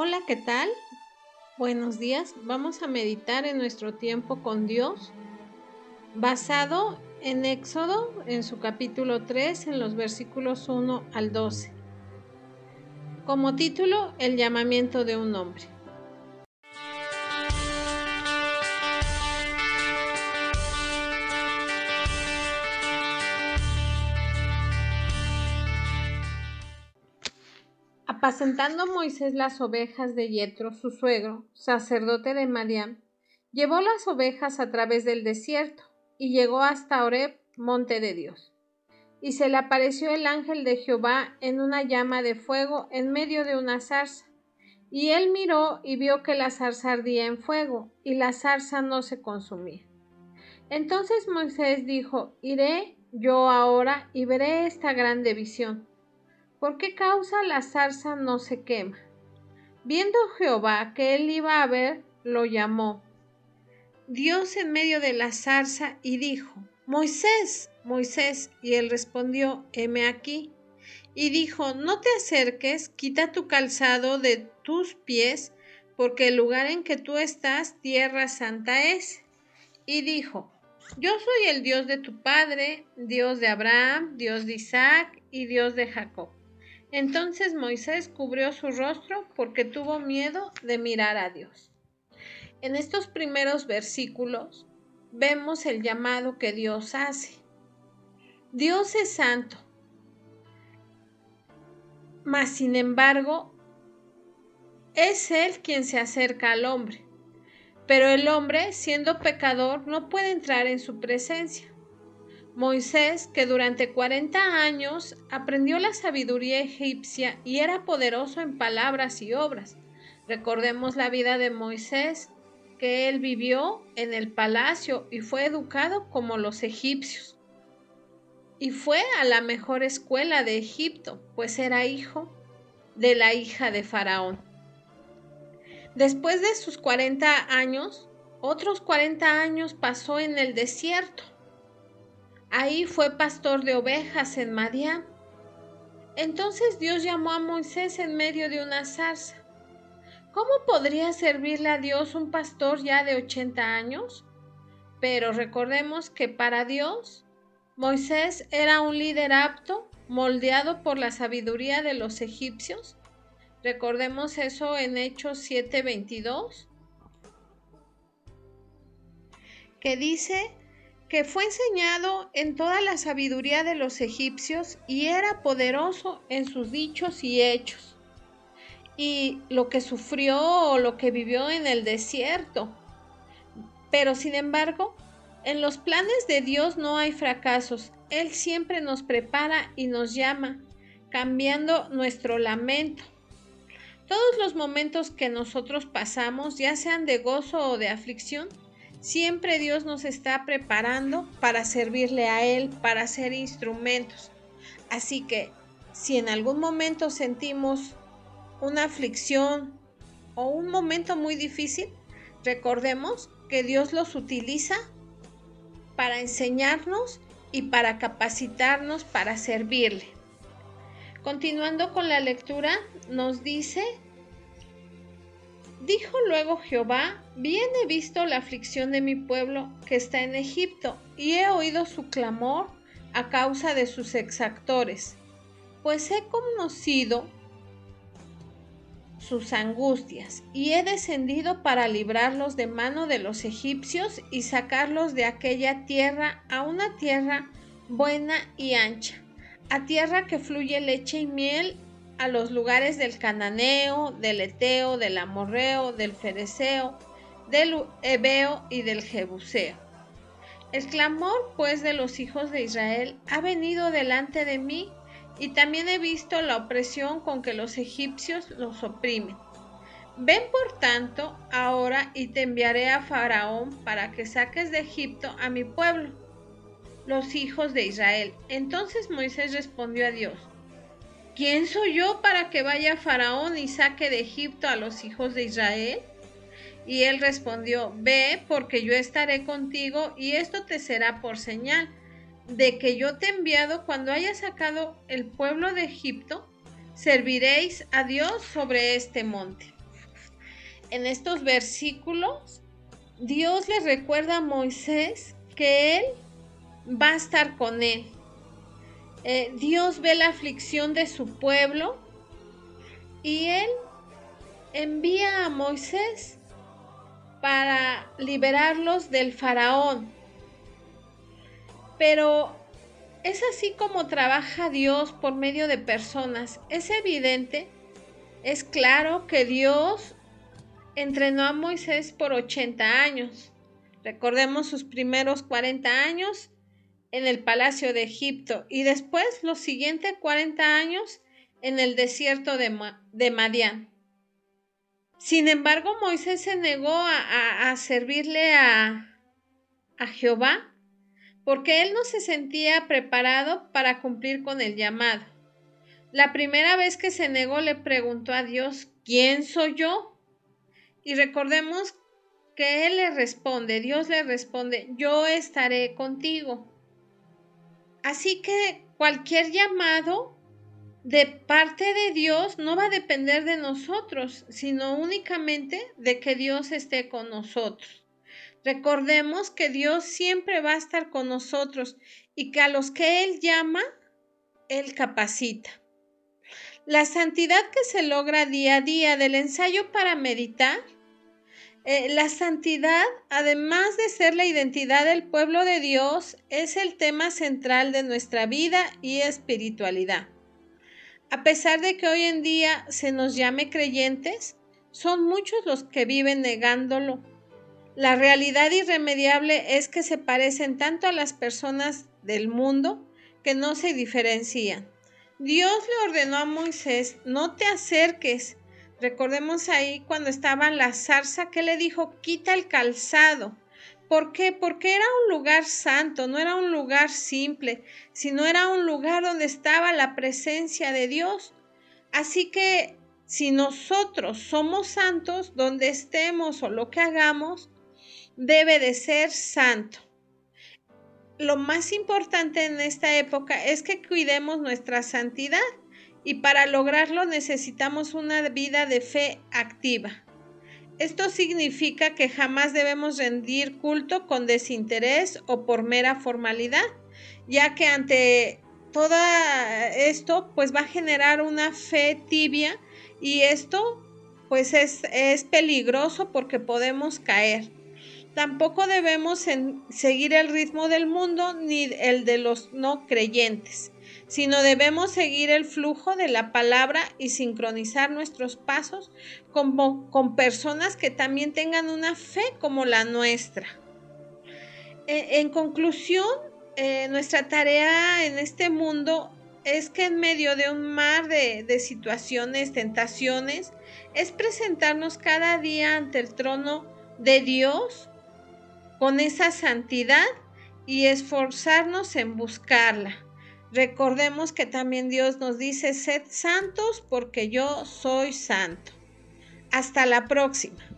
Hola, ¿qué tal? Buenos días. Vamos a meditar en nuestro tiempo con Dios, basado en Éxodo, en su capítulo 3, en los versículos 1 al 12. Como título, el llamamiento de un hombre. Apacentando Moisés las ovejas de Yetro, su suegro, sacerdote de Madián, llevó las ovejas a través del desierto y llegó hasta Oreb, monte de Dios. Y se le apareció el ángel de Jehová en una llama de fuego en medio de una zarza. Y él miró y vio que la zarza ardía en fuego, y la zarza no se consumía. Entonces Moisés dijo, Iré yo ahora y veré esta grande visión. ¿Por qué causa la zarza no se quema? Viendo Jehová que él iba a ver, lo llamó. Dios en medio de la zarza y dijo, Moisés, Moisés, y él respondió, heme aquí. Y dijo, no te acerques, quita tu calzado de tus pies, porque el lugar en que tú estás, tierra santa es. Y dijo, yo soy el Dios de tu padre, Dios de Abraham, Dios de Isaac y Dios de Jacob. Entonces Moisés cubrió su rostro porque tuvo miedo de mirar a Dios. En estos primeros versículos vemos el llamado que Dios hace. Dios es santo, mas sin embargo es Él quien se acerca al hombre. Pero el hombre, siendo pecador, no puede entrar en su presencia. Moisés, que durante 40 años aprendió la sabiduría egipcia y era poderoso en palabras y obras. Recordemos la vida de Moisés, que él vivió en el palacio y fue educado como los egipcios. Y fue a la mejor escuela de Egipto, pues era hijo de la hija de Faraón. Después de sus 40 años, otros 40 años pasó en el desierto Ahí fue pastor de ovejas en Madián. Entonces Dios llamó a Moisés en medio de una zarza. ¿Cómo podría servirle a Dios un pastor ya de 80 años? Pero recordemos que para Dios, Moisés era un líder apto, moldeado por la sabiduría de los egipcios. Recordemos eso en Hechos 7:22, que dice que fue enseñado en toda la sabiduría de los egipcios y era poderoso en sus dichos y hechos. Y lo que sufrió o lo que vivió en el desierto. Pero sin embargo, en los planes de Dios no hay fracasos. Él siempre nos prepara y nos llama, cambiando nuestro lamento. Todos los momentos que nosotros pasamos, ya sean de gozo o de aflicción, Siempre Dios nos está preparando para servirle a Él, para ser instrumentos. Así que si en algún momento sentimos una aflicción o un momento muy difícil, recordemos que Dios los utiliza para enseñarnos y para capacitarnos para servirle. Continuando con la lectura, nos dice Dijo luego Jehová, bien he visto la aflicción de mi pueblo que está en Egipto, y he oído su clamor a causa de sus exactores, pues he conocido sus angustias, y he descendido para librarlos de mano de los egipcios y sacarlos de aquella tierra a una tierra buena y ancha, a tierra que fluye leche y miel a los lugares del cananeo, del eteo, del amorreo, del fereceo, del ebeo y del jebuseo. El clamor, pues, de los hijos de Israel ha venido delante de mí, y también he visto la opresión con que los egipcios los oprimen. Ven por tanto ahora y te enviaré a Faraón para que saques de Egipto a mi pueblo, los hijos de Israel. Entonces Moisés respondió a Dios, ¿quién soy yo para que vaya Faraón y saque de Egipto a los hijos de Israel? Y él respondió, ve, porque yo estaré contigo y esto te será por señal de que yo te he enviado cuando haya sacado el pueblo de Egipto, serviréis a Dios sobre este monte. en estos versículos, Dios le recuerda a Moisés que Él va a estar con él. Eh, Dios ve la aflicción de su pueblo y Él envía a Moisés para liberarlos del faraón. Pero es así como trabaja Dios por medio de personas. Es evidente, es claro que Dios entrenó a Moisés por 80 años. Recordemos sus primeros 40 años en el palacio de Egipto y después los siguientes 40 años en el desierto de, Madián. Sin embargo, Moisés se negó a, servirle a, a Jehová porque él no se sentía preparado para cumplir con el llamado. La primera vez que se negó le preguntó a Dios, ¿quién soy yo? Y recordemos que él le responde, Dios le responde, yo estaré contigo. Así que cualquier llamado de parte de Dios no va a depender de nosotros, sino únicamente de que Dios esté con nosotros. Recordemos que Dios siempre va a estar con nosotros y que a los que Él llama, Él capacita. La santidad que se logra día a día del ensayo para meditar eh, la santidad, además de ser la identidad del pueblo de Dios, es el tema central de nuestra vida y espiritualidad. A pesar de que hoy en día se nos llame creyentes, son muchos los que viven negándolo. La realidad irremediable es que se parecen tanto a las personas del mundo que no se diferencian. Dios le ordenó a Moisés, no te acerques Recordemos ahí cuando estaba la zarza que le dijo, quita el calzado. ¿Por qué? Porque era un lugar santo, no era un lugar simple, sino era un lugar donde estaba la presencia de Dios. Así que si nosotros somos santos, donde estemos o lo que hagamos, debe de ser santo. Lo más importante en esta época es que cuidemos nuestra santidad y para lograrlo necesitamos una vida de fe activa. Esto significa que jamás debemos rendir culto con desinterés o por mera formalidad, ya que ante todo esto pues va a generar una fe tibia y esto pues es, es peligroso porque podemos caer. Tampoco debemos seguir el ritmo del mundo ni el de los no creyentes sino debemos seguir el flujo de la palabra y sincronizar nuestros pasos como, con personas que también tengan una fe como la nuestra. E, en, conclusión, eh, nuestra tarea en este mundo es que en medio de un mar de, de situaciones, tentaciones, es presentarnos cada día ante el trono de Dios con esa santidad y esforzarnos en buscarla. Recordemos que también Dios nos dice, sed santos porque yo soy santo. Hasta la próxima.